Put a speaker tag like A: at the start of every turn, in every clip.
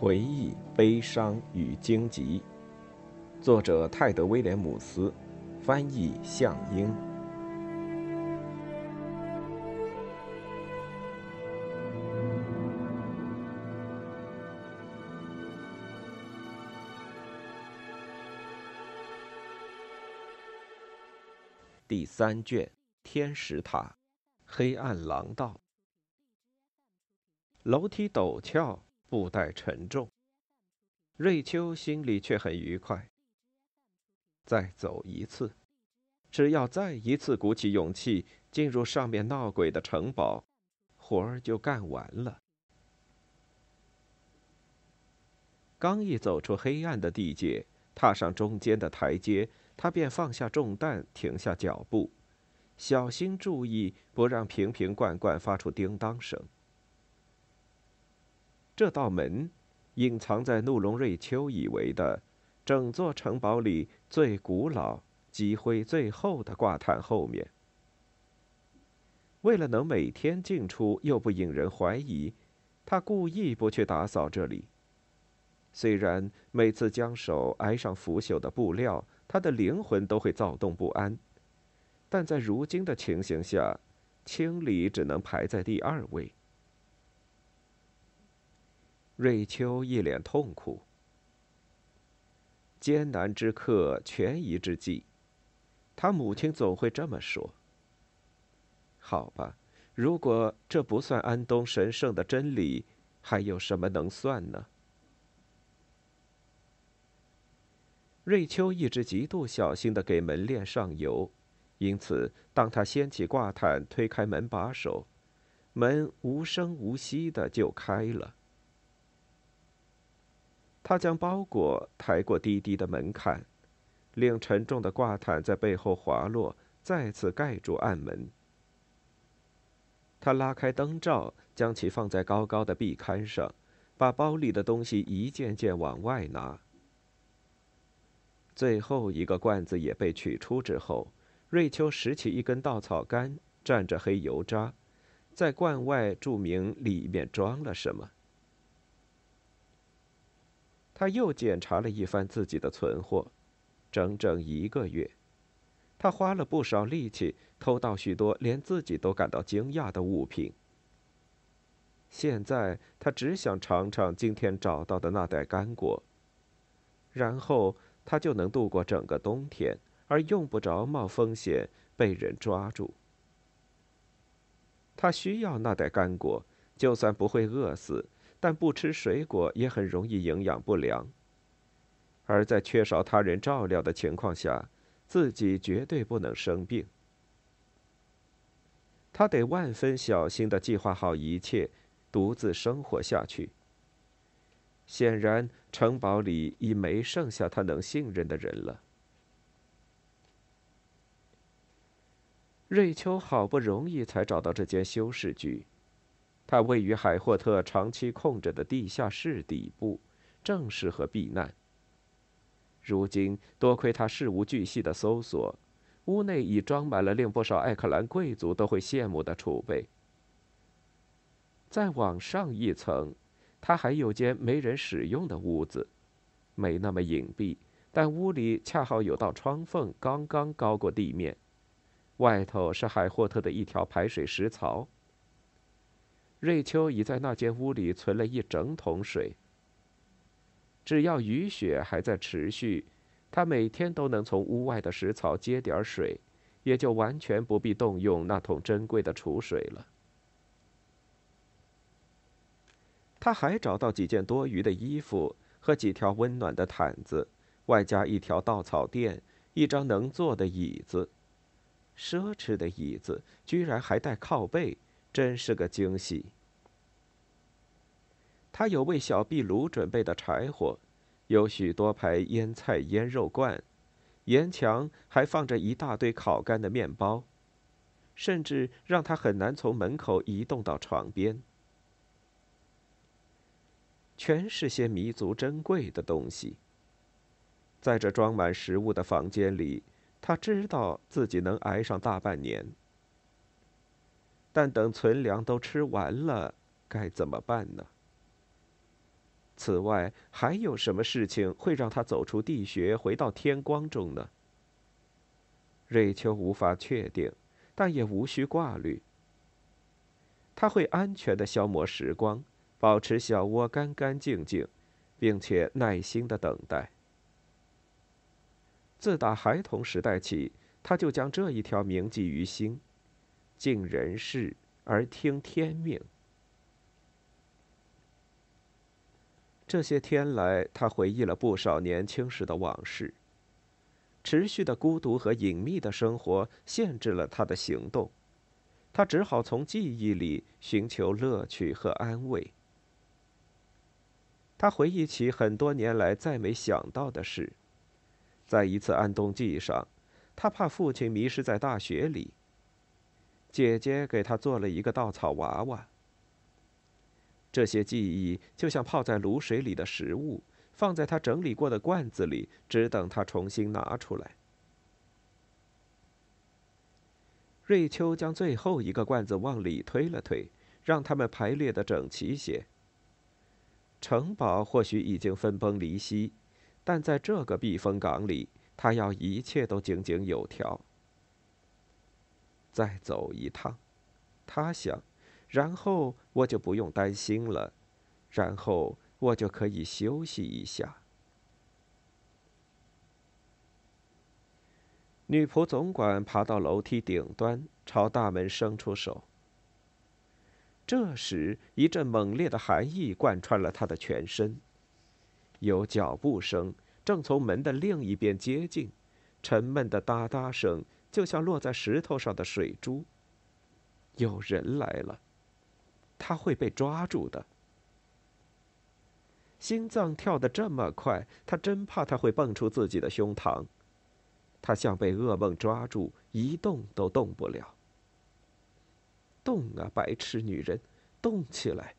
A: 回忆、悲伤与荆棘，作者泰德·威廉姆斯，翻译向英。第三卷：天使塔，黑暗廊道，楼梯陡峭。布袋沉重，瑞秋心里却很愉快。再走一次，只要再一次鼓起勇气进入上面闹鬼的城堡，活儿就干完了。刚一走出黑暗的地界，踏上中间的台阶，他便放下重担，停下脚步，小心注意，不让瓶瓶罐罐发出叮当声。这道门，隐藏在怒龙瑞秋以为的整座城堡里最古老、积灰最厚的挂毯后面。为了能每天进出又不引人怀疑，他故意不去打扫这里。虽然每次将手挨上腐朽的布料，他的灵魂都会躁动不安，但在如今的情形下，清理只能排在第二位。瑞秋一脸痛苦。艰难之刻，权宜之计，他母亲总会这么说。好吧，如果这不算安东神圣的真理，还有什么能算呢？瑞秋一直极度小心的给门链上油，因此，当他掀起挂毯，推开门把手，门无声无息的就开了。他将包裹抬过低低的门槛，令沉重的挂毯在背后滑落，再次盖住暗门。他拉开灯罩，将其放在高高的壁龛上，把包里的东西一件件往外拿。最后一个罐子也被取出之后，瑞秋拾起一根稻草杆，蘸着黑油渣，在罐外注明里面装了什么。他又检查了一番自己的存货，整整一个月，他花了不少力气偷到许多连自己都感到惊讶的物品。现在他只想尝尝今天找到的那袋干果，然后他就能度过整个冬天，而用不着冒风险被人抓住。他需要那袋干果，就算不会饿死。但不吃水果也很容易营养不良，而在缺少他人照料的情况下，自己绝对不能生病。他得万分小心的计划好一切，独自生活下去。显然，城堡里已没剩下他能信任的人了。瑞秋好不容易才找到这间修士居。它位于海霍特长期控制的地下室底部，正适合避难。如今多亏他事无巨细的搜索，屋内已装满了令不少艾克兰贵族都会羡慕的储备。再往上一层，他还有间没人使用的屋子，没那么隐蔽，但屋里恰好有道窗缝，刚刚高过地面，外头是海霍特的一条排水石槽。瑞秋已在那间屋里存了一整桶水。只要雨雪还在持续，他每天都能从屋外的石槽接点水，也就完全不必动用那桶珍贵的储水了。他还找到几件多余的衣服和几条温暖的毯子，外加一条稻草垫、一张能坐的椅子。奢侈的椅子居然还带靠背。真是个惊喜。他有为小壁炉准备的柴火，有许多排腌菜腌肉罐，沿墙还放着一大堆烤干的面包，甚至让他很难从门口移动到床边。全是些弥足珍贵的东西。在这装满食物的房间里，他知道自己能挨上大半年。但等存粮都吃完了，该怎么办呢？此外，还有什么事情会让他走出地穴，回到天光中呢？瑞秋无法确定，但也无需挂虑。他会安全的消磨时光，保持小窝干干净净，并且耐心的等待。自打孩童时代起，他就将这一条铭记于心：尽人事而听天命。这些天来，他回忆了不少年轻时的往事。持续的孤独和隐秘的生活限制了他的行动，他只好从记忆里寻求乐趣和安慰。他回忆起很多年来再没想到的事。在一次安冬季上，他怕父亲迷失在大雪里。姐姐给他做了一个稻草娃娃。这些记忆就像泡在卤水里的食物，放在他整理过的罐子里，只等他重新拿出来。瑞秋将最后一个罐子往里推了推，让它们排列的整齐些。城堡或许已经分崩离析，但在这个避风港里，他要一切都井井有条。再走一趟，他想。然后我就不用担心了，然后我就可以休息一下。女仆总管爬到楼梯顶端，朝大门伸出手。这时，一阵猛烈的寒意贯穿了他的全身。有脚步声正从门的另一边接近，沉闷的哒哒声就像落在石头上的水珠。有人来了。他会被抓住的。心脏跳得这么快，他真怕他会蹦出自己的胸膛。他像被噩梦抓住，一动都动不了。动啊，白痴女人，动起来！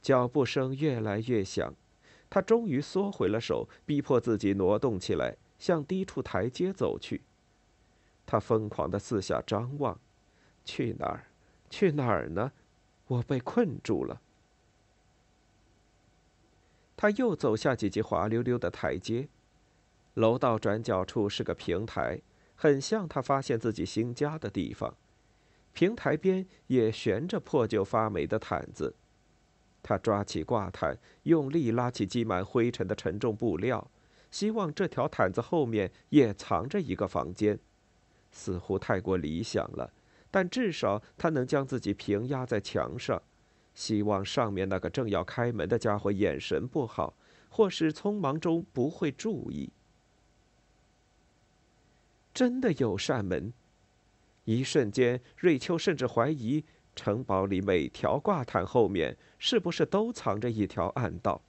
A: 脚步声越来越响，他终于缩回了手，逼迫自己挪动起来，向低处台阶走去。他疯狂的四下张望，去哪儿？去哪儿呢？我被困住了。他又走下几级滑溜溜的台阶，楼道转角处是个平台，很像他发现自己新家的地方。平台边也悬着破旧发霉的毯子。他抓起挂毯，用力拉起积满灰尘的沉重布料，希望这条毯子后面也藏着一个房间。似乎太过理想了。但至少他能将自己平压在墙上，希望上面那个正要开门的家伙眼神不好，或是匆忙中不会注意。真的有扇门，一瞬间，瑞秋甚至怀疑城堡里每条挂毯后面是不是都藏着一条暗道。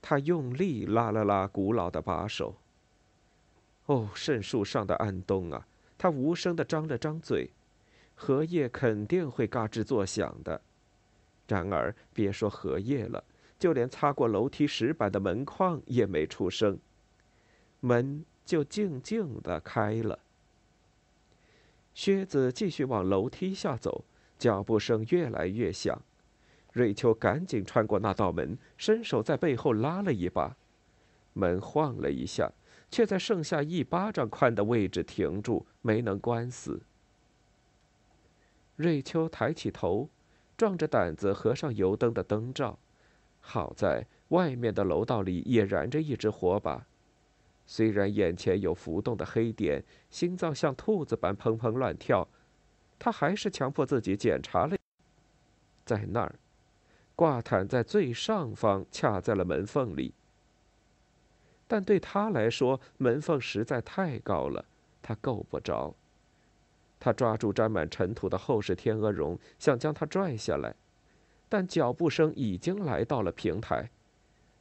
A: 他用力拉了拉古老的把手。哦，圣树上的暗洞啊！他无声的张了张嘴，荷叶肯定会嘎吱作响的。然而，别说荷叶了，就连擦过楼梯石板的门框也没出声，门就静静的开了。靴子继续往楼梯下走，脚步声越来越响。瑞秋赶紧穿过那道门，伸手在背后拉了一把，门晃了一下。却在剩下一巴掌宽的位置停住，没能关死。瑞秋抬起头，壮着胆子合上油灯的灯罩。好在外面的楼道里也燃着一只火把，虽然眼前有浮动的黑点，心脏像兔子般砰砰乱跳，他还是强迫自己检查了。在那儿，挂毯在最上方，卡在了门缝里。但对他来说，门缝实在太高了，他够不着。他抓住沾满尘土的厚实天鹅绒，想将它拽下来，但脚步声已经来到了平台。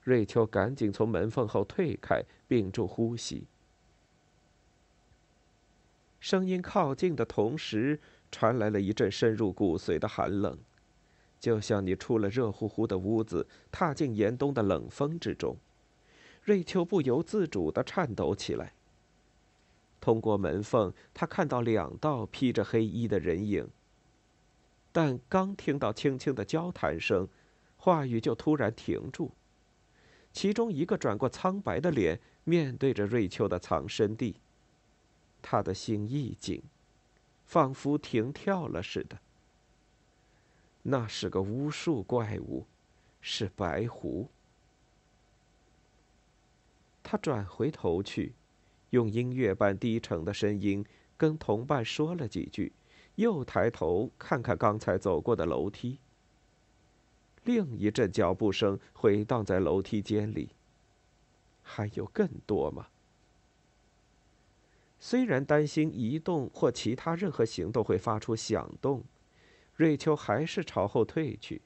A: 瑞秋赶紧从门缝后退开，屏住呼吸。声音靠近的同时，传来了一阵深入骨髓的寒冷，就像你出了热乎乎的屋子，踏进严冬的冷风之中。瑞秋不由自主的颤抖起来。通过门缝，他看到两道披着黑衣的人影。但刚听到轻轻的交谈声，话语就突然停住。其中一个转过苍白的脸，面对着瑞秋的藏身地。他的心一紧，仿佛停跳了似的。那是个巫术怪物，是白狐。他转回头去，用音乐般低沉的声音跟同伴说了几句，又抬头看看刚才走过的楼梯。另一阵脚步声回荡在楼梯间里。还有更多吗？虽然担心移动或其他任何行动会发出响动，瑞秋还是朝后退去。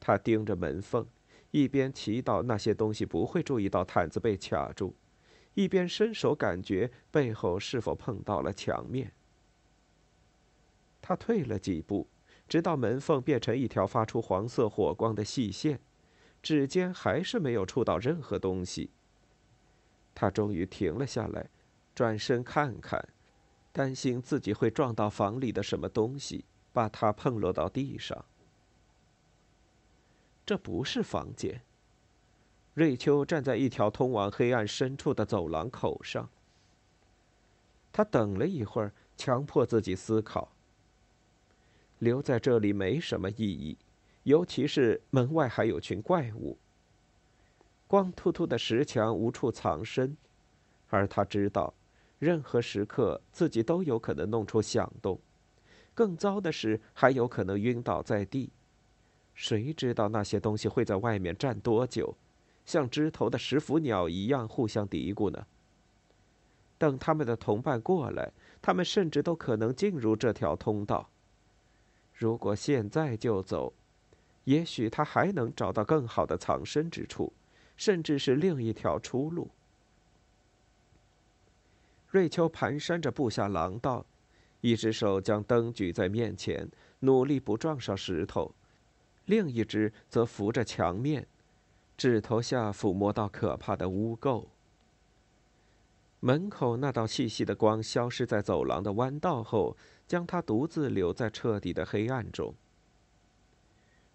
A: 他盯着门缝，一边祈祷那些东西不会注意到毯子被卡住，一边伸手感觉背后是否碰到了墙面。他退了几步。直到门缝变成一条发出黄色火光的细线，指尖还是没有触到任何东西。他终于停了下来，转身看看，担心自己会撞到房里的什么东西，把它碰落到地上。这不是房间。瑞秋站在一条通往黑暗深处的走廊口上。他等了一会儿，强迫自己思考。留在这里没什么意义，尤其是门外还有群怪物。光秃秃的石墙无处藏身，而他知道，任何时刻自己都有可能弄出响动。更糟的是，还有可能晕倒在地。谁知道那些东西会在外面站多久，像枝头的食腐鸟一样互相嘀咕呢？等他们的同伴过来，他们甚至都可能进入这条通道。如果现在就走，也许他还能找到更好的藏身之处，甚至是另一条出路。瑞秋蹒跚着步下廊道，一只手将灯举在面前，努力不撞上石头；另一只则扶着墙面，指头下抚摸到可怕的污垢。门口那道细细的光消失在走廊的弯道后。将他独自留在彻底的黑暗中。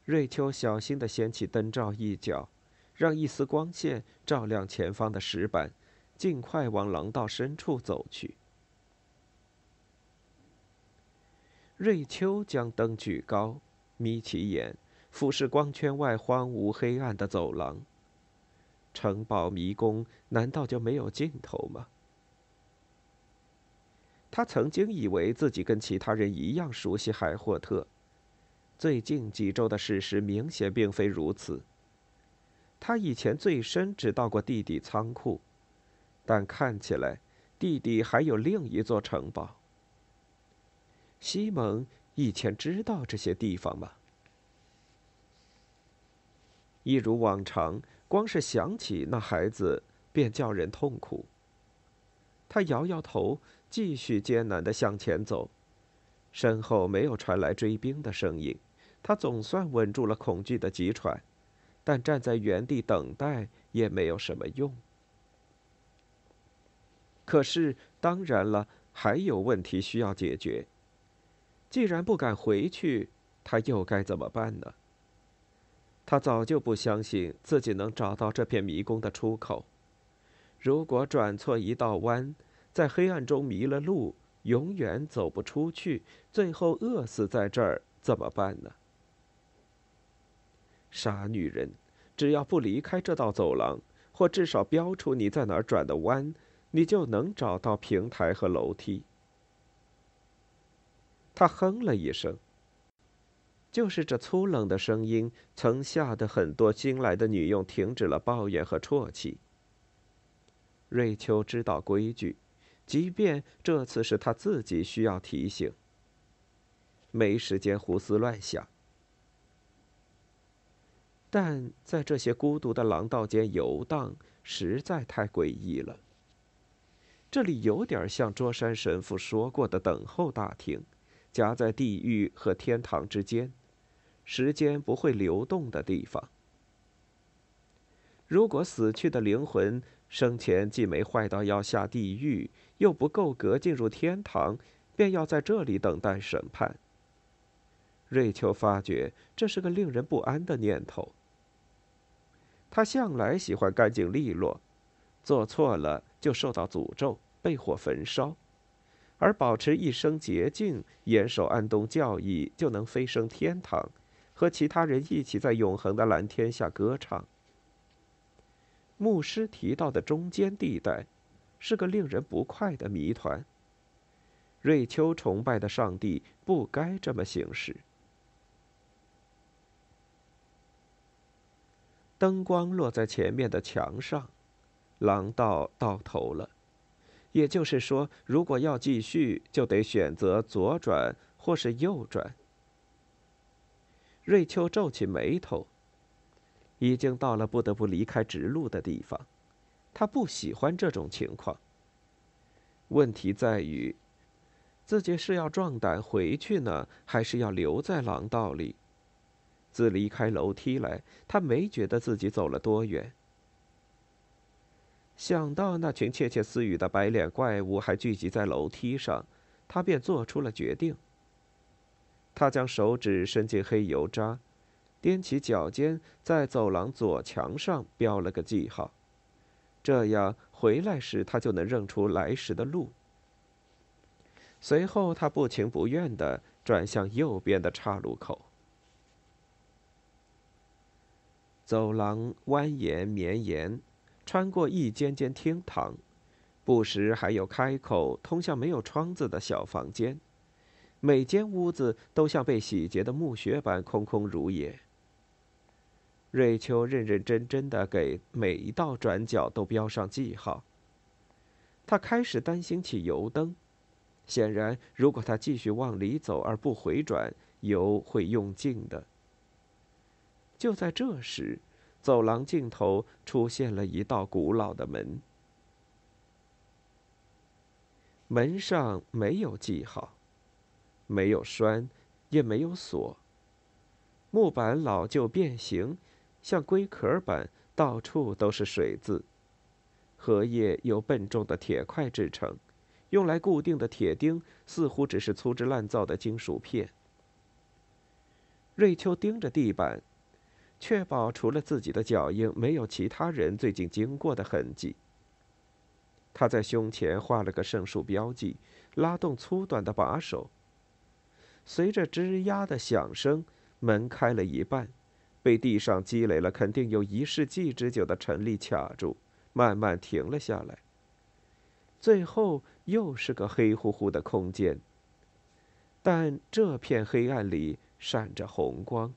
A: 瑞秋小心地掀起灯罩一角，让一丝光线照亮前方的石板，尽快往廊道深处走去。瑞秋将灯举高，眯起眼，俯视光圈外荒芜黑暗的走廊。城堡迷宫难道就没有尽头吗？他曾经以为自己跟其他人一样熟悉海霍特，最近几周的事实明显并非如此。他以前最深只到过弟弟仓库，但看起来弟弟还有另一座城堡。西蒙以前知道这些地方吗？一如往常，光是想起那孩子便叫人痛苦。他摇摇头。继续艰难地向前走，身后没有传来追兵的声音，他总算稳住了恐惧的急喘，但站在原地等待也没有什么用。可是，当然了，还有问题需要解决。既然不敢回去，他又该怎么办呢？他早就不相信自己能找到这片迷宫的出口，如果转错一道弯。在黑暗中迷了路，永远走不出去，最后饿死在这儿，怎么办呢？傻女人，只要不离开这道走廊，或至少标出你在哪儿转的弯，你就能找到平台和楼梯。他哼了一声。就是这粗冷的声音，曾吓得很多新来的女佣停止了抱怨和啜泣。瑞秋知道规矩。即便这次是他自己需要提醒，没时间胡思乱想。但在这些孤独的廊道间游荡，实在太诡异了。这里有点像卓山神父说过的等候大厅，夹在地狱和天堂之间，时间不会流动的地方。如果死去的灵魂生前既没坏到要下地狱，又不够格进入天堂，便要在这里等待审判。瑞秋发觉这是个令人不安的念头。他向来喜欢干净利落，做错了就受到诅咒，被火焚烧；而保持一生洁净，严守安东教义，就能飞升天堂，和其他人一起在永恒的蓝天下歌唱。牧师提到的中间地带，是个令人不快的谜团。瑞秋崇拜的上帝不该这么行事。灯光落在前面的墙上，廊道到头了。也就是说，如果要继续，就得选择左转或是右转。瑞秋皱起眉头。已经到了不得不离开直路的地方，他不喜欢这种情况。问题在于，自己是要壮胆回去呢，还是要留在廊道里？自离开楼梯来，他没觉得自己走了多远。想到那群窃窃私语的白脸怪物还聚集在楼梯上，他便做出了决定。他将手指伸进黑油渣，踮起脚尖，在走廊左墙上标了个记号，这样回来时他就能认出来时的路。随后，他不情不愿地转向右边的岔路口。走廊蜿蜒绵延，穿过一间间厅堂，不时还有开口通向没有窗子的小房间。每间屋子都像被洗劫的墓穴般空空如也。瑞秋认认真真的给每一道转角都标上记号。他开始担心起油灯，显然，如果他继续往里走而不回转，油会用尽的。就在这时，走廊尽头出现了一道古老的门。门上没有记号，没有栓，也没有锁。木板老旧变形，像龟壳般到处都是水渍。荷叶由笨重的铁块制成，用来固定的铁钉似乎只是粗制滥造的金属片。瑞秋盯着地板。确保除了自己的脚印，没有其他人最近经过的痕迹。他在胸前画了个圣树标记，拉动粗短的把手。随着吱呀的响声，门开了一半，被地上积累了肯定有一世纪之久的尘力卡住，慢慢停了下来。最后又是个黑乎乎的空间，但这片黑暗里闪着红光。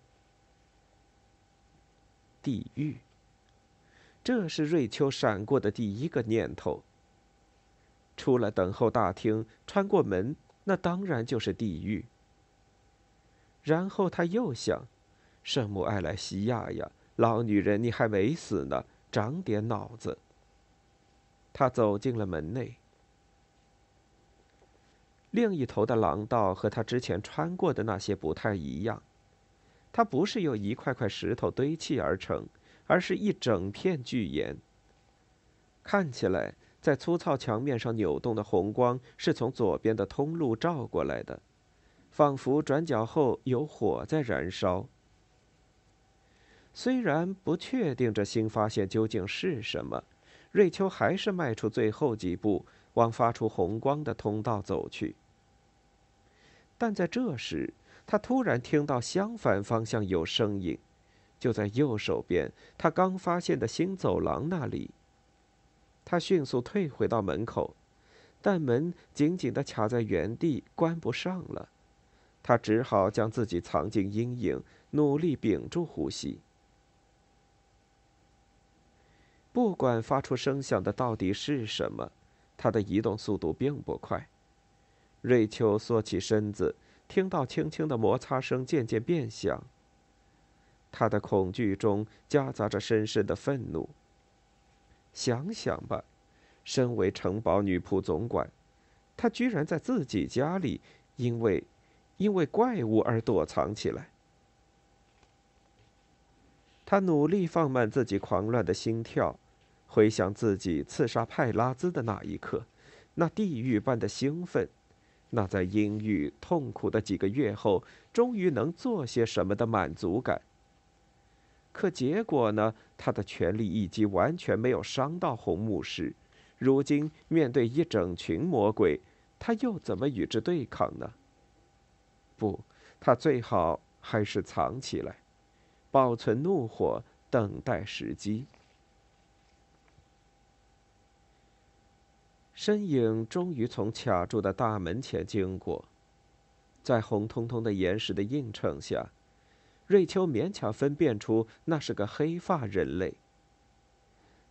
A: 地狱。这是瑞秋闪过的第一个念头。出了等候大厅，穿过门，那当然就是地狱。然后他又想：“圣母艾莱西亚呀，老女人，你还没死呢，长点脑子。”他走进了门内。另一头的廊道和他之前穿过的那些不太一样。它不是由一块块石头堆砌而成，而是一整片巨岩。看起来，在粗糙墙面上扭动的红光是从左边的通路照过来的，仿佛转角后有火在燃烧。虽然不确定这新发现究竟是什么，瑞秋还是迈出最后几步，往发出红光的通道走去。但在这时，他突然听到相反方向有声音，就在右手边，他刚发现的新走廊那里。他迅速退回到门口，但门紧紧地卡在原地，关不上了。他只好将自己藏进阴影，努力屏住呼吸。不管发出声响的到底是什么，他的移动速度并不快。瑞秋缩起身子。听到轻轻的摩擦声渐渐变响。他的恐惧中夹杂着深深的愤怒。想想吧，身为城堡女仆总管，她居然在自己家里，因为，因为怪物而躲藏起来。他努力放慢自己狂乱的心跳，回想自己刺杀派拉兹的那一刻，那地狱般的兴奋。那在阴郁痛苦的几个月后，终于能做些什么的满足感。可结果呢？他的全力一击完全没有伤到红牧师。如今面对一整群魔鬼，他又怎么与之对抗呢？不，他最好还是藏起来，保存怒火，等待时机。身影终于从卡住的大门前经过，在红彤彤的岩石的映衬下，瑞秋勉强分辨出那是个黑发人类。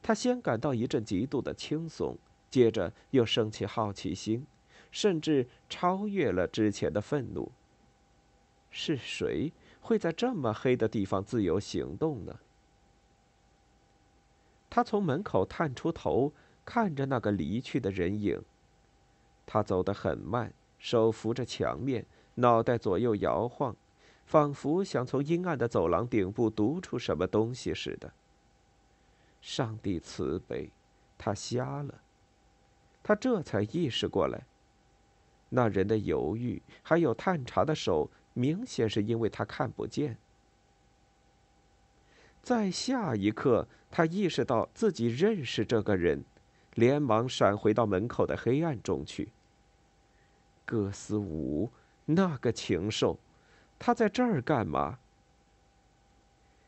A: 他先感到一阵极度的轻松，接着又升起好奇心，甚至超越了之前的愤怒。是谁会在这么黑的地方自由行动呢？他从门口探出头。看着那个离去的人影，他走得很慢，手扶着墙面，脑袋左右摇晃，仿佛想从阴暗的走廊顶部读出什么东西似的。上帝慈悲，他瞎了。他这才意识过来，那人的犹豫，还有探查的手，明显是因为他看不见。在下一刻，他意识到自己认识这个人。连忙闪回到门口的黑暗中去。戈斯武，那个禽兽，他在这儿干嘛？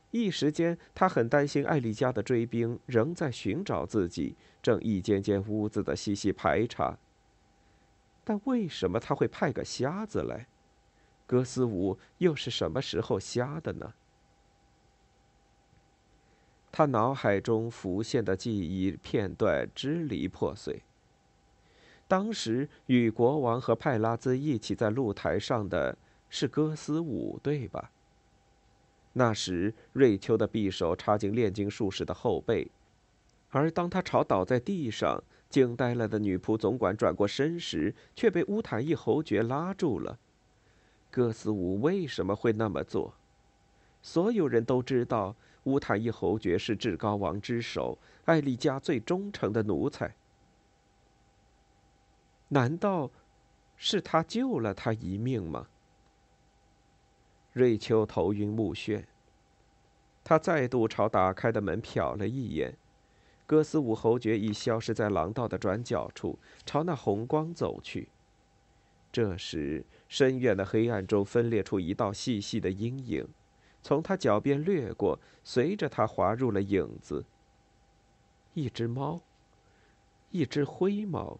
A: 一时间，他很担心艾丽家的追兵仍在寻找自己，正一间间屋子的细细排查。但为什么他会派个瞎子来？戈斯舞又是什么时候瞎的呢？他脑海中浮现的记忆片段支离破碎。当时与国王和派拉兹一起在露台上的是戈斯舞，对吧？那时瑞秋的匕首插进炼金术士的后背，而当他朝倒在地上惊呆了的女仆总管转过身时，却被乌坦一侯爵拉住了。戈斯武为什么会那么做？所有人都知道。乌坦伊侯爵是至高王之首，艾丽家最忠诚的奴才。难道是他救了他一命吗？瑞秋头晕目眩，他再度朝打开的门瞟了一眼，戈斯武侯爵已消失在廊道的转角处，朝那红光走去。这时，深远的黑暗中分裂出一道细细的阴影。从他脚边掠过，随着他滑入了影子。一只猫，一只灰猫。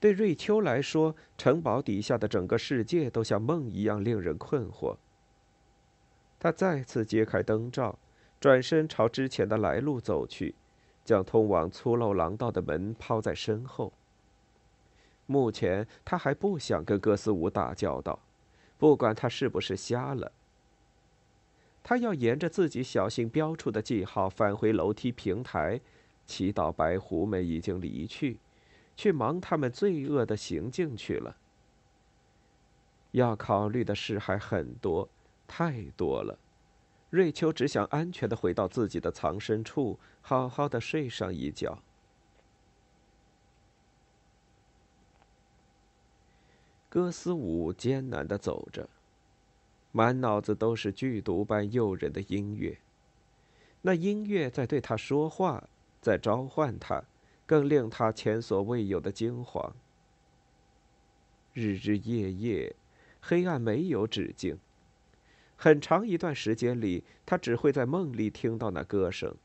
A: 对瑞秋来说，城堡底下的整个世界都像梦一样令人困惑。他再次揭开灯罩，转身朝之前的来路走去，将通往粗陋廊道的门抛在身后。目前，他还不想跟哥斯舞打交道。不管他是不是瞎了，他要沿着自己小心标出的记号返回楼梯平台，祈祷白狐们已经离去，去忙他们罪恶的行径去了。要考虑的事还很多，太多了。瑞秋只想安全的回到自己的藏身处，好好的睡上一觉。戈斯舞艰难地走着，满脑子都是剧毒般诱人的音乐。那音乐在对他说话，在召唤他，更令他前所未有的惊惶。日日夜夜，黑暗没有止境。很长一段时间里，他只会在梦里听到那歌声。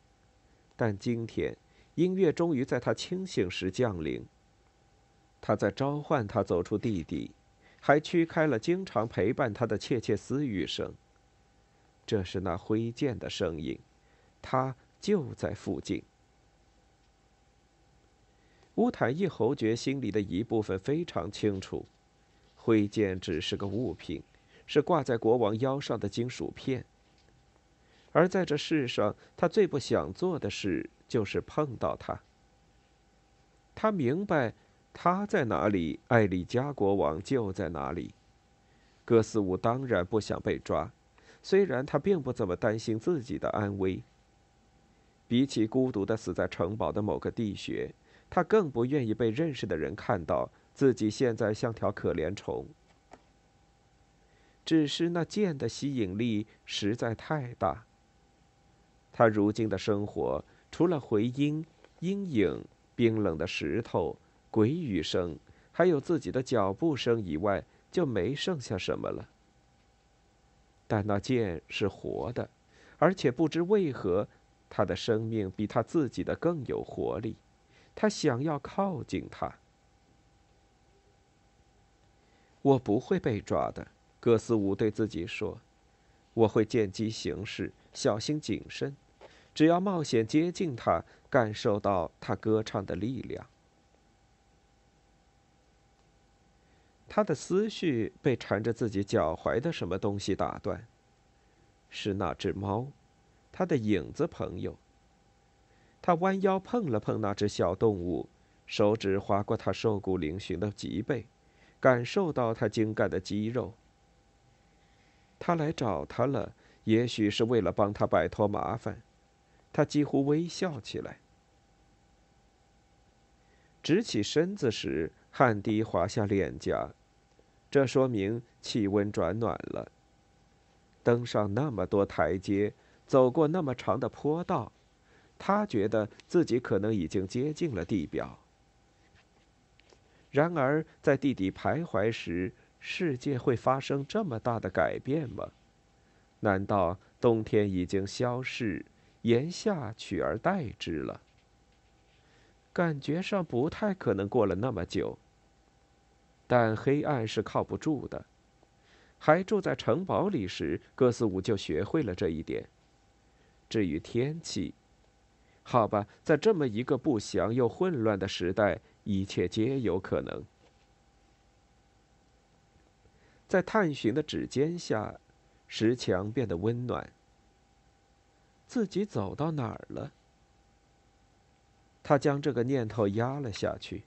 A: 但今天，音乐终于在他清醒时降临。他在召唤他走出地底，还驱开了经常陪伴他的窃窃私语声。这是那挥剑的声音，他就在附近。乌坦一侯爵心里的一部分非常清楚，挥剑只是个物品，是挂在国王腰上的金属片。而在这世上，他最不想做的事就是碰到他。他明白。他在哪里，艾丽加国王就在哪里。戈斯武当然不想被抓，虽然他并不怎么担心自己的安危。比起孤独的死在城堡的某个地穴，他更不愿意被认识的人看到自己现在像条可怜虫。只是那剑的吸引力实在太大。他如今的生活，除了回音、阴影、冰冷的石头、鬼语声，还有自己的脚步声以外，就没剩下什么了。但那剑是活的，而且不知为何，他的生命比他自己的更有活力。他想要靠近他。我不会被抓的。戈斯伍对自己说：“我会见机行事，小心谨慎。只要冒险接近他，感受到他歌唱的力量。”他的思绪被缠着自己脚踝的什么东西打断。是那只猫，他的影子朋友。他弯腰碰了碰那只小动物，手指划过它瘦骨嶙峋的脊背，感受到它精干的肌肉。他来找他了，也许是为了帮他摆脱麻烦。他几乎微笑起来。直起身子时，汗滴滑下脸颊，这说明气温转暖了。登上那么多台阶，走过那么长的坡道，他觉得自己可能已经接近了地表。然而，在地底徘徊时，世界会发生这么大的改变吗？难道冬天已经消逝，炎夏取而代之了？感觉上不太可能过了那么久。但黑暗是靠不住的。还住在城堡里时，哥斯伍就学会了这一点。至于天气，好吧，在这么一个不祥又混乱的时代，一切皆有可能。在探寻的指尖下，石墙变得温暖。自己走到哪儿了？他将这个念头压了下去。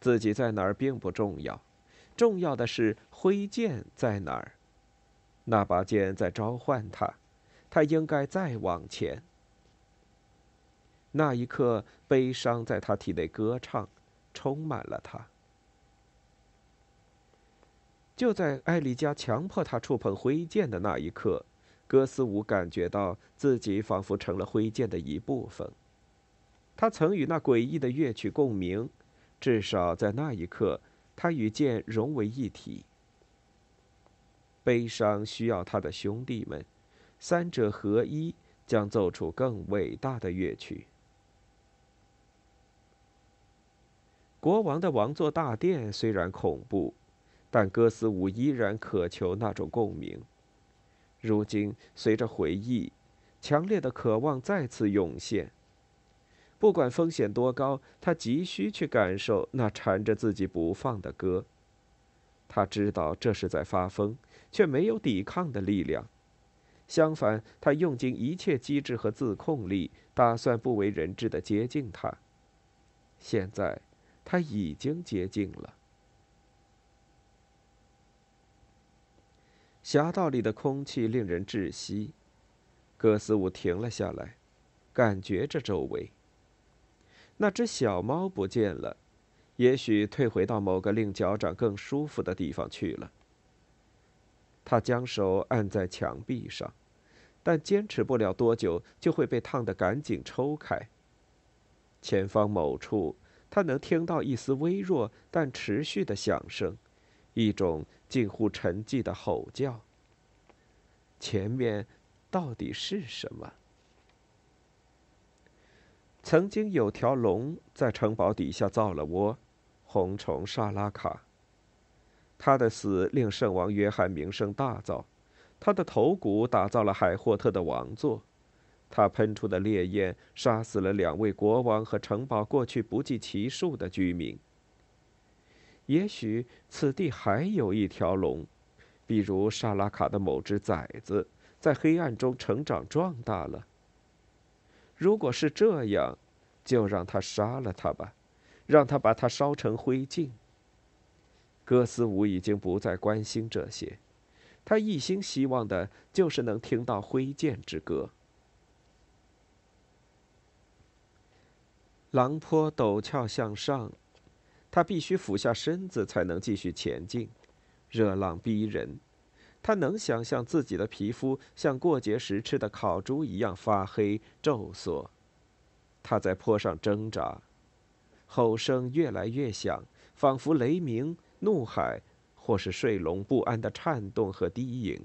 A: 自己在哪儿并不重要，重要的是挥剑在哪儿。那把剑在召唤他，他应该再往前。那一刻，悲伤在他体内歌唱，充满了他。就在艾丽加强迫他触碰挥剑的那一刻，戈斯伍感觉到自己仿佛成了挥剑的一部分。他曾与那诡异的乐曲共鸣，至少在那一刻，他与剑融为一体。悲伤需要他的兄弟们，三者合一将奏出更伟大的乐曲。国王的王座大殿虽然恐怖。但哥斯舞依然渴求那种共鸣。如今，随着回忆，强烈的渴望再次涌现。不管风险多高，他急需去感受那缠着自己不放的歌。他知道这是在发疯，却没有抵抗的力量。相反，他用尽一切机智和自控力，打算不为人知的接近他。现在，他已经接近了。侠道里的空气令人窒息。戈斯伍停了下来，感觉着周围。那只小猫不见了，也许退回到某个令脚掌更舒服的地方去了。他将手按在墙壁上，但坚持不了多久，就会被烫得赶紧抽开。前方某处，他能听到一丝微弱但持续的响声。一种近乎沉寂的吼叫。前面到底是什么？曾经有条龙在城堡底下造了窝，红虫沙拉卡。他的死令圣王约翰名声大噪，他的头骨打造了海霍特的王座，他喷出的烈焰杀死了两位国王和城堡过去不计其数的居民。也许此地还有一条龙，比如沙拉卡的某只崽子，在黑暗中成长壮大了。如果是这样，就让他杀了他吧，让他把他烧成灰烬。戈斯伍已经不再关心这些，他一心希望的就是能听到挥剑之歌。狼坡陡峭向上，他必须俯下身子才能继续前进。热浪逼人，他能想象自己的皮肤像过节时吃的烤猪一样发黑皱缩。他在坡上挣扎，吼声越来越响，仿佛雷鸣、怒海，或是睡龙不安的颤动和低吟。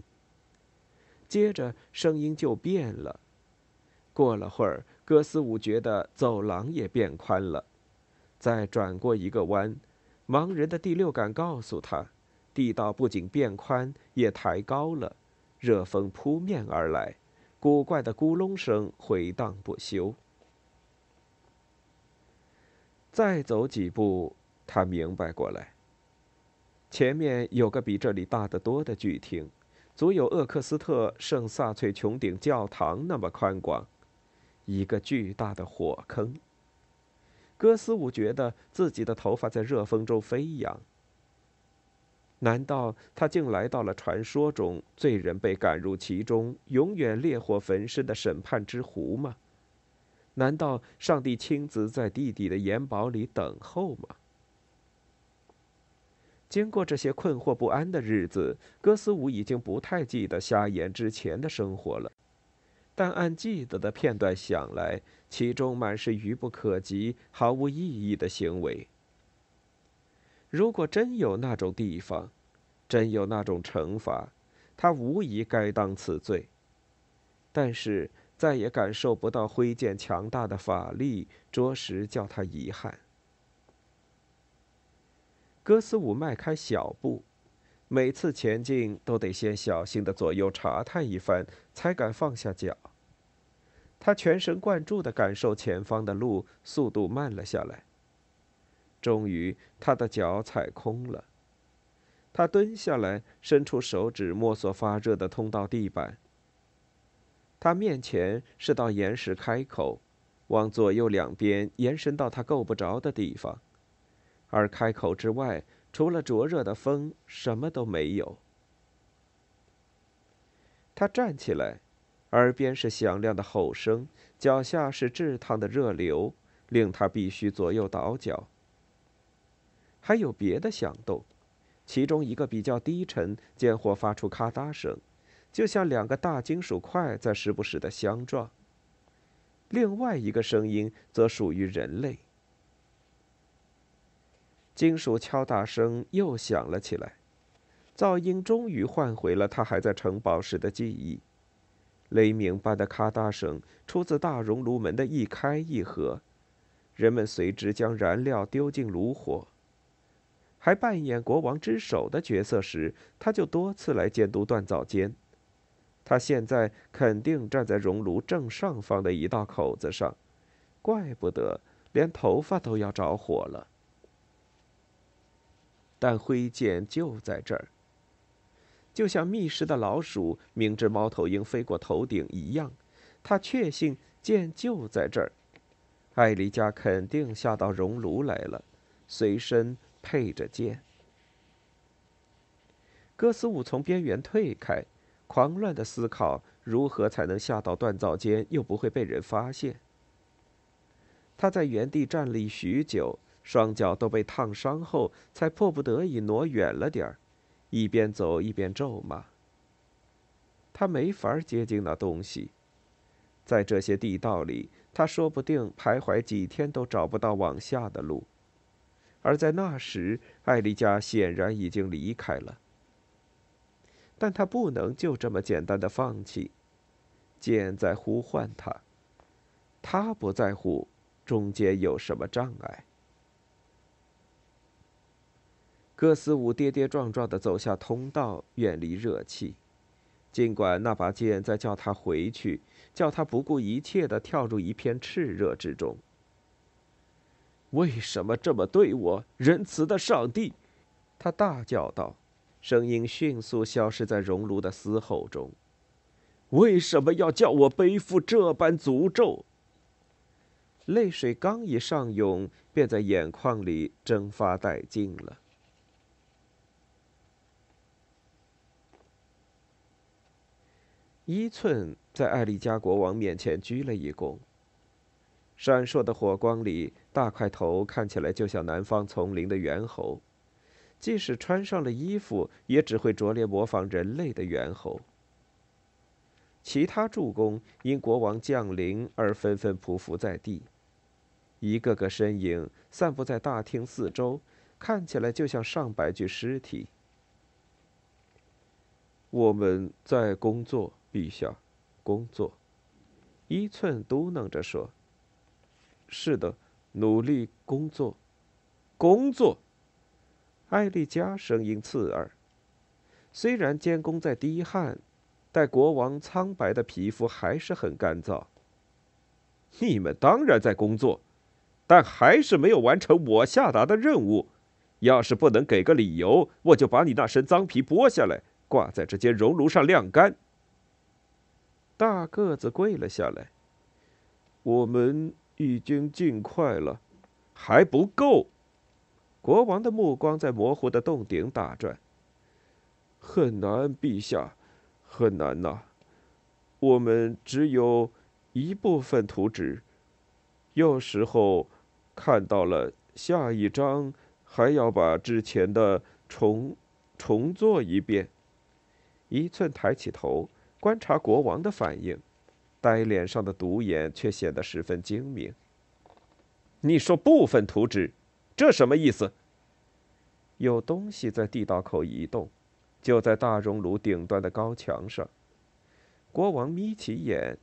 A: 接着声音就变了。过了会儿，戈斯伍觉得走廊也变宽了。再转过一个弯，盲人的第六感告诉他，地道不仅变宽，也抬高了。热风扑面而来，古怪的咕隆声回荡不休。再走几步，他明白过来。前面有个比这里大得多的巨厅，足有厄克斯特圣萨翠穹顶教堂那么宽广。一个巨大的火坑。戈斯伍觉得自己的头发在热风中飞扬。难道他竟来到了传说中罪人被赶入其中、永远烈火焚身的审判之湖吗？难道上帝亲自在地底的岩堡里等候吗？经过这些困惑不安的日子，哥斯伍已经不太记得瞎眼之前的生活了。但按记得的片段想来，其中满是愚不可及、毫无意义的行为。如果真有那种地方，真有那种惩罚，他无疑该当此罪。但是再也感受不到挥剑强大的法力，着实叫他遗憾。戈斯伍迈开小步，每次前进都得先小心的左右查探一番，才敢放下脚。他全神贯注地感受前方的路，速度慢了下来。终于，他的脚踩空了。他蹲下来，伸出手指摸索发热的通道地板。他面前是道岩石开口，往左右两边延伸到他够不着的地方，而开口之外，除了灼热的风，什么都没有。他站起来。耳边是响亮的吼声，脚下是炙烫的热流，令他必须左右倒脚。还有别的响动，其中一个比较低沉，间或发出咔嗒声，就像两个大金属块在时不时的相撞。另外一个声音则属于人类。金属敲打声又响了起来，噪音终于唤回了他还在城堡时的记忆。雷鸣般的咔嗒声出自大熔炉门的一开一合，人们随之将燃料丢进炉火。还扮演国王之首的角色时，他就多次来监督锻造间。他现在肯定站在熔炉正上方的一道口子上，怪不得连头发都要着火了。但挥剑就在这儿。就像觅食的老鼠明知猫头鹰飞过头顶一样，他确信剑就在这儿。艾丽加肯定下到熔炉来了，随身配着剑。哥斯舞从边缘退开，狂乱的思考如何才能下到锻造间又不会被人发现。他在原地站立许久，双脚都被烫伤后，才迫不得已挪远了点儿。一边走一边咒骂。他没法接近那东西，在这些地道里，他说不定徘徊几天都找不到往下的路。而在那时，艾丽加显然已经离开了。但他不能就这么简单的放弃，剑在呼唤他，他不在乎中间有什么障碍。戈斯伍跌跌撞撞地走下通道，远离热气。尽管那把剑在叫他回去，叫他不顾一切地跳入一片炽热之中。为什么这么对我，仁慈的上帝？他大叫道，声音迅速消失在熔炉的嘶吼中。为什么要叫我背负这般诅咒？泪水刚一上涌，便在眼眶里蒸发殆尽了。伊寸在艾丽加国王面前鞠了一躬。闪烁的火光里，大块头看起来就像南方丛林的猿猴，即使穿上了衣服，也只会拙劣模仿人类的猿猴。其他助攻因国王降临而纷纷匍匐在地，一个个身影散布在大厅四周，看起来就像上百具尸体。我们在工作，陛下，工作。一寸嘟囔着说：“是的。”努力工作，工作。艾丽加声音刺耳。虽然监工在滴汗，但国王苍白的皮肤还是很干燥。你们当然在工作，但还是没有完成我下达的任务。要是不能给个理由，我就把你那身脏皮剥下来，挂在这间熔炉上晾干。大个子跪了下来。我们。已经尽快了，还不够。国王的目光在模糊的洞顶打转。很难，陛下，很难呐。我们只有一部分图纸，有时候看到了下一张，还要把之前的重重做一遍。一寸抬起头，观察国王的反应。呆脸上的独眼却显得十分精明。你说部分图纸，这什么意思？有东西在地道口移动，就在大熔炉顶端的高墙上。国王眯起眼，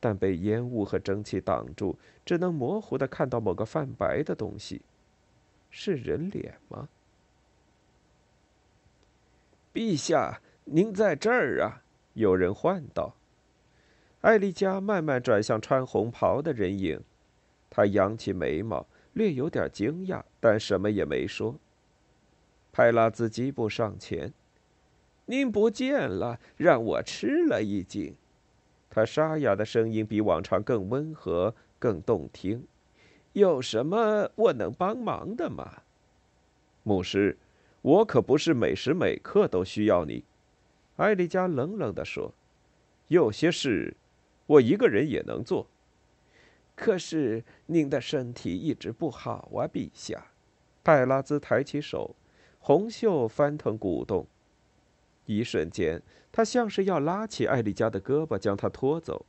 A: 但被烟雾和蒸汽挡住，只能模糊的看到某个泛白的东西。是人脸吗？陛下，您在这儿啊！有人唤道。艾丽加慢慢转向穿红袍的人影，他扬起眉毛，略有点惊讶，但什么也没说。派拉兹疾步上前：“您不见了，让我吃了一惊。”他沙哑的声音比往常更温和、更动听。“有什么我能帮忙的吗？”牧师，我可不是每时每刻都需要你。”艾丽加冷冷地说，“有些事。”我一个人也能做，可是您的身体一直不好啊，陛下。派拉兹抬起手，红袖翻腾鼓动，一瞬间，他像是要拉起艾丽加的胳膊将她拖走，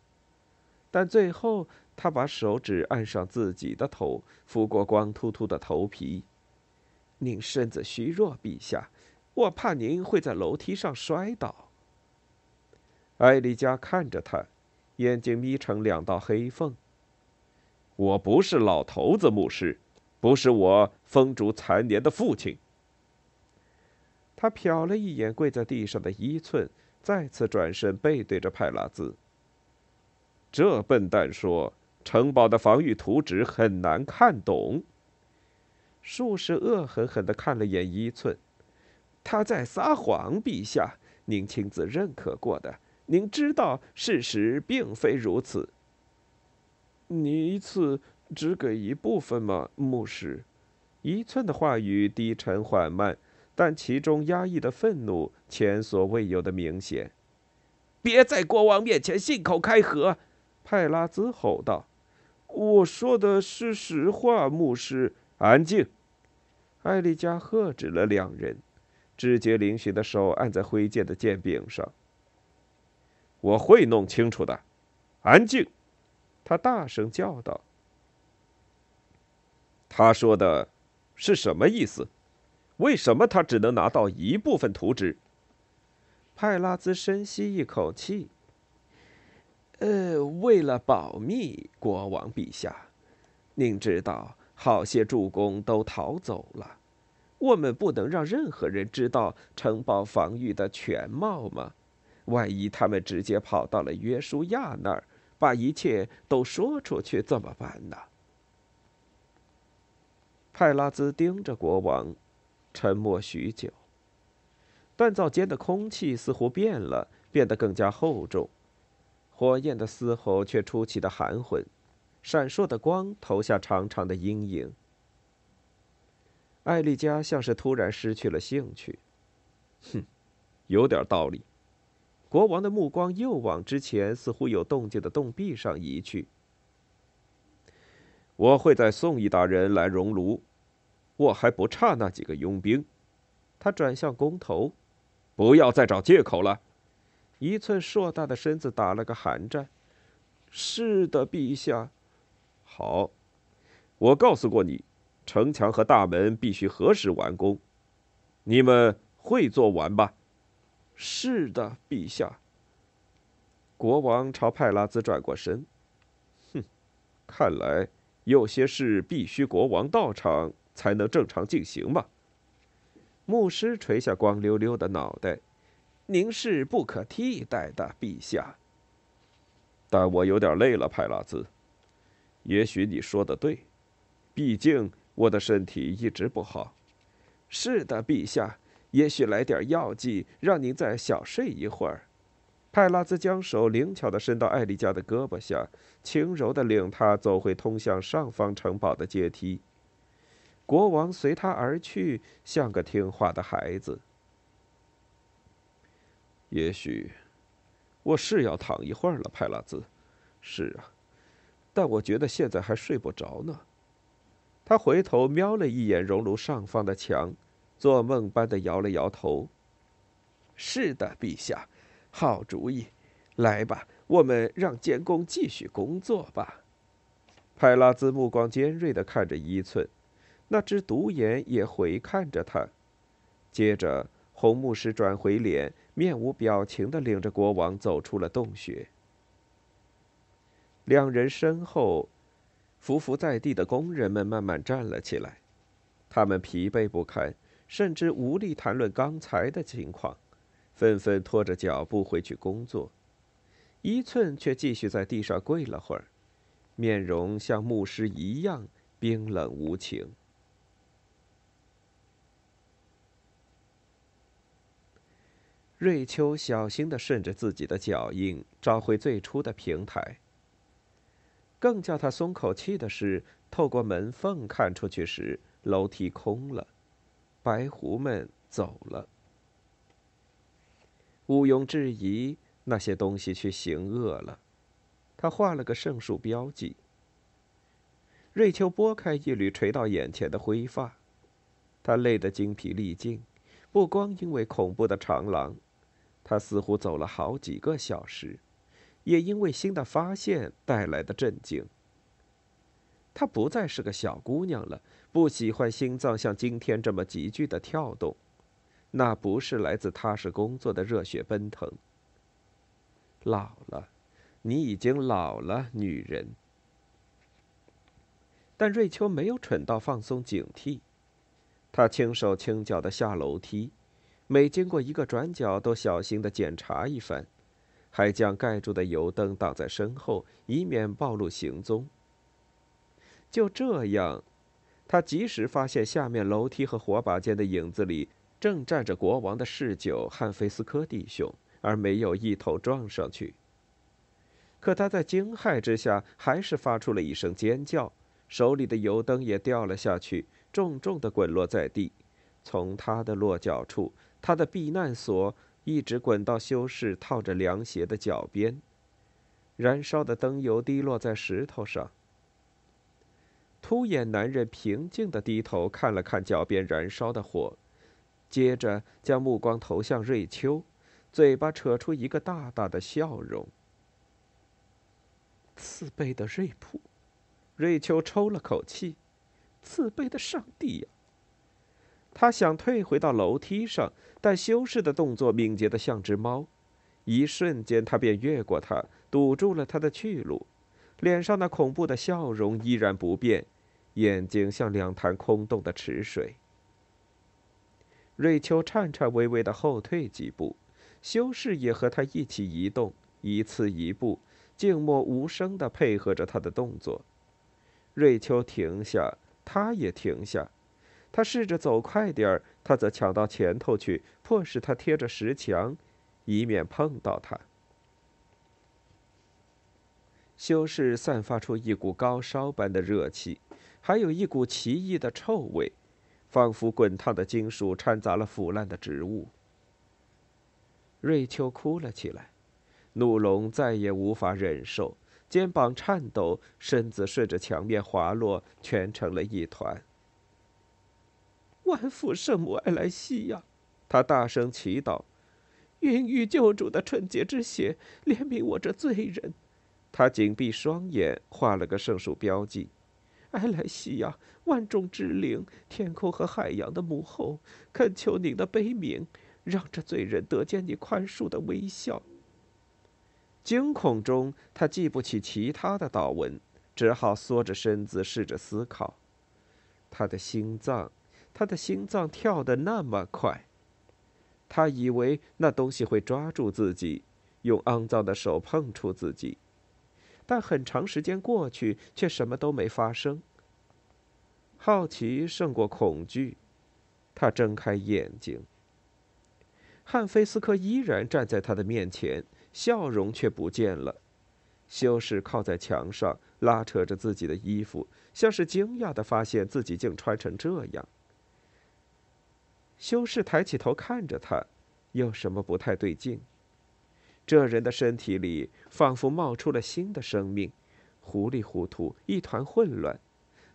A: 但最后他把手指按上自己的头，抚过光秃秃的头皮。您身子虚弱，陛下，我怕您会在楼梯上摔倒。艾丽加看着他。眼睛眯成两道黑缝。我不是老头子牧师，不是我风烛残年的父亲。他瞟了一眼跪在地上的伊寸，再次转身背对着派拉兹。这笨蛋说：“城堡的防御图纸很难看懂。”术士恶狠狠地看了眼一寸，他在撒谎，陛下，您亲自认可过的。您知道事实并非如此。你一次只给一部分吗，牧师？一寸的话语低沉缓慢，但其中压抑的愤怒前所未有的明显。别在国王面前信口开河！派拉兹吼道。我说的是实话，牧师。安静！艾丽加喝止了两人，直接嶙峋的手按在挥剑的剑柄上。我会弄清楚的。安静！他大声叫道。他说的是什么意思？为什么他只能拿到一部分图纸？派拉兹深吸一口气。呃，为了保密，国王陛下，您知道，好些助攻都逃走了。我们不能让任何人知道城堡防御的全貌吗？万一他们直接跑到了约书亚那儿，把一切都说出去怎么办呢？派拉兹盯着国王，沉默许久。锻造间的空气似乎变了，变得更加厚重，火焰的嘶吼却出奇的含混，闪烁的光投下长长的阴影。艾丽加像是突然失去了兴趣。哼，有点道理。国王的目光又往之前似乎有动静的洞壁上移去。我会再送一大人来熔炉，我还不差那几个佣兵。他转向工头，不要再找借口了。一寸硕大的身子打了个寒战。是的，陛下。好，我告诉过你，城墙和大门必须何时完工？你们会做完吧？是的，陛下。国王朝派拉兹转过身，哼，看来有些事必须国王到场才能正常进行吧。牧师垂下光溜溜的脑袋，您是不可替代的，陛下。但我有点累了，派拉兹。也许你说的对，毕竟我的身体一直不好。是的，陛下。也许来点药剂，让您再小睡一会儿。派拉兹将手灵巧地伸到艾丽加的胳膊下，轻柔地领她走回通向上方城堡的阶梯。国王随他而去，像个听话的孩子。也许，我是要躺一会儿了，派拉兹。是啊，但我觉得现在还睡不着呢。他回头瞄了一眼熔炉上方的墙。做梦般的摇了摇头。是的，陛下，好主意。来吧，我们让监工继续工作吧。派拉兹目光尖锐的看着伊寸，那只独眼也回看着他。接着，红牧师转回脸，面无表情的领着国王走出了洞穴。两人身后，匍匐在地的工人们慢慢站了起来，他们疲惫不堪。甚至无力谈论刚才的情况，纷纷拖着脚步回去工作。一寸却继续在地上跪了会儿，面容像牧师一样冰冷无情。瑞秋小心的顺着自己的脚印找回最初的平台。更叫他松口气的是，透过门缝看出去时，楼梯空了。白狐们走了，毋庸置疑，那些东西去行恶了。他画了个圣树标记。瑞秋拨开一缕垂到眼前的灰发，他累得精疲力尽，不光因为恐怖的长廊，他似乎走了好几个小时，也因为新的发现带来的震惊。她不再是个小姑娘了。不喜欢心脏像今天这么急剧的跳动，那不是来自踏实工作的热血奔腾。老了，你已经老了，女人。但瑞秋没有蠢到放松警惕，她轻手轻脚的下楼梯，每经过一个转角都小心的检查一番，还将盖住的油灯挡在身后，以免暴露行踪。就这样。他及时发现下面楼梯和火把间的影子里正站着国王的侍酒汉菲斯科弟兄，而没有一头撞上去。可他在惊骇之下还是发出了一声尖叫，手里的油灯也掉了下去，重重地滚落在地。从他的落脚处，他的避难所一直滚到修士套着凉鞋的脚边，燃烧的灯油滴落在石头上。秃眼男人平静地低头看了看脚边燃烧的火，接着将目光投向瑞秋，嘴巴扯出一个大大的笑容。慈悲的瑞普，瑞秋抽了口气，慈悲的上帝呀！他想退回到楼梯上，但修士的动作敏捷的像只猫，一瞬间他便越过他，堵住了他的去路，脸上那恐怖的笑容依然不变。眼睛像两潭空洞的池水。瑞秋颤颤巍巍的后退几步，修士也和他一起移动，一次一步，静默无声的配合着他的动作。瑞秋停下，他也停下。他试着走快点儿，他则抢到前头去，迫使他贴着石墙，以免碰到他。修士散发出一股高烧般的热气。还有一股奇异的臭味，仿佛滚烫的金属掺杂了腐烂的植物。瑞秋哭了起来，怒龙再也无法忍受，肩膀颤抖，身子顺着墙面滑落，蜷成了一团。万福圣母艾莱西亚，他大声祈祷：“孕育救主的纯洁之血，怜悯我这罪人。”他紧闭双眼，画了个圣树标记。艾莱西亚，万众之灵，天空和海洋的母后，恳求您的悲悯，让这罪人得见你宽恕的微笑。惊恐中，他记不起其他的祷文，只好缩着身子试着思考。他的心脏，他的心脏跳得那么快。他以为那东西会抓住自己，用肮脏的手碰触自己，但很长时间过去，却什么都没发生。好奇胜过恐惧，他睁开眼睛。汉菲斯科依然站在他的面前。笑容却不见了。修士靠在墙上，拉扯着自己的衣服，像是惊讶的发现自己竟穿成这样。修士抬起头看着他，有什么不太对劲？这人的身体里仿佛冒出了新的生命，糊里糊涂，一团混乱。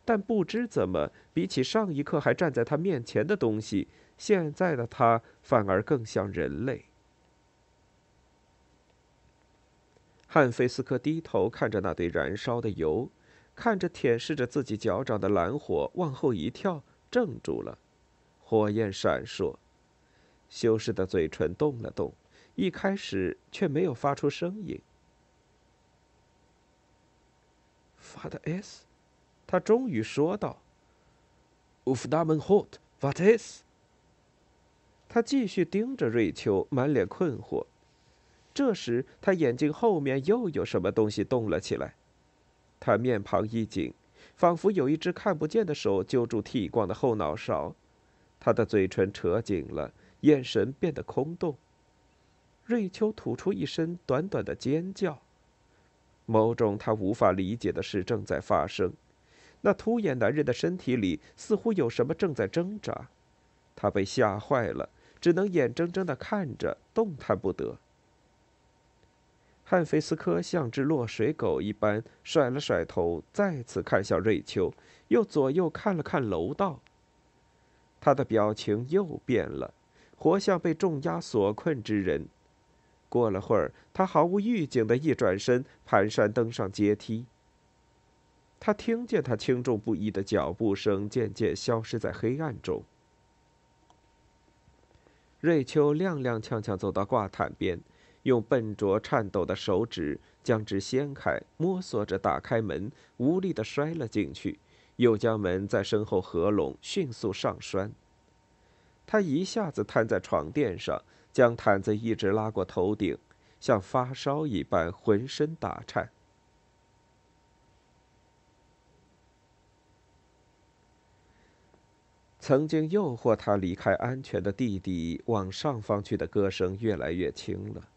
A: 但不知怎么，比起上一刻还站在他面前的东西，现在的他反而更像人类。汉菲斯科低头看着那堆燃烧的油，看着舔舐着自己脚掌的蓝火，往后一跳，怔住了。火焰闪烁，修士的嘴唇动了动，一开始却没有发出声音。What is？他终于说道：“Uf damen hot，What is？” 他继续盯着瑞秋，满脸困惑。这时，他眼睛后面又有什么东西动了起来。他面庞一紧，仿佛有一只看不见的手揪住剃光的后脑勺。他的嘴唇扯紧了，眼神变得空洞。瑞秋吐出一声短短的尖叫。某种他无法理解的事正在发生。那秃眼男人的身体里似乎有什么正在挣扎。他被吓坏了，只能眼睁睁地看着，动弹不得。汉菲斯科像只落水狗一般甩了甩头，再次看向瑞秋，又左右看了看楼道。他的表情又变了，活像被重压所困之人。过了会儿，他毫无预警的一转身，蹒跚登上阶梯。他听见他轻重不一的脚步声渐渐消失在黑暗中。瑞秋踉踉跄跄走到挂毯边。用笨拙颤抖的手指将之掀开，摸索着打开门，无力地摔了进去，又将门在身后合拢，迅速上栓。他一下子瘫在床垫上，将毯子一直拉过头顶，像发烧一般，浑身打颤。曾经诱惑他离开安全的弟弟往上方去的歌声越来越轻了。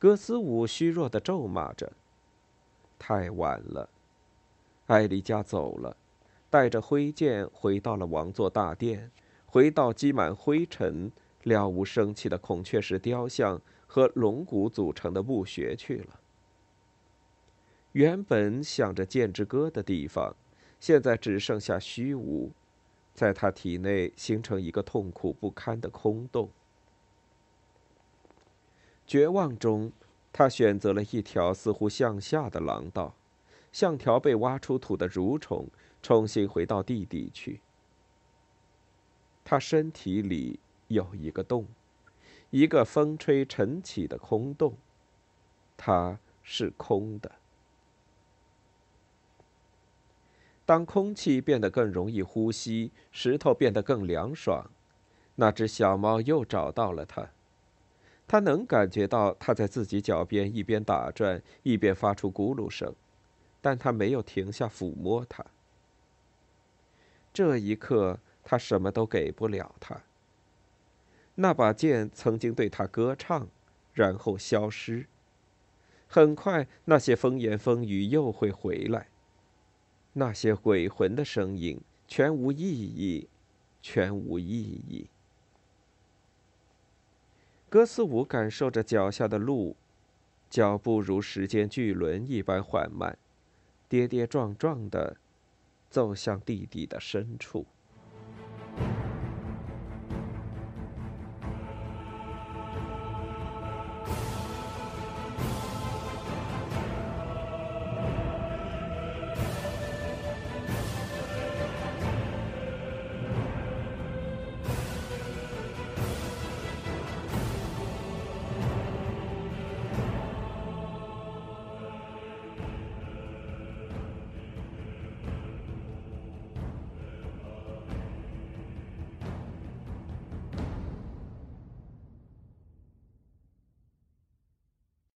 A: 戈斯武虚弱的咒骂着：“太晚了。”艾丽加走了，带着灰剑回到了王座大殿，回到积满灰尘、了无生气的孔雀石雕像和龙骨组成的墓穴去了。原本想着剑之歌的地方，现在只剩下虚无，在他体内形成一个痛苦不堪的空洞。绝望中，他选择了一条似乎向下的廊道，像条被挖出土的蠕虫，重新回到地底去。他身体里有一个洞，一个风吹晨起的空洞，它是空的。当空气变得更容易呼吸，石头变得更凉爽，那只小猫又找到了它。它能感觉到它在自己脚边一边打转，一边发出咕噜声，但它没有停下抚摸它。这一刻，他什么都给不了他。那把剑曾经对他歌唱，然后消失。很快，那些风言风语又会回来，那些鬼魂的声音全无意义，全无意义。戈斯舞感受着脚下的路，脚步如时间巨轮一般缓慢，跌跌撞撞的走向地底的深处。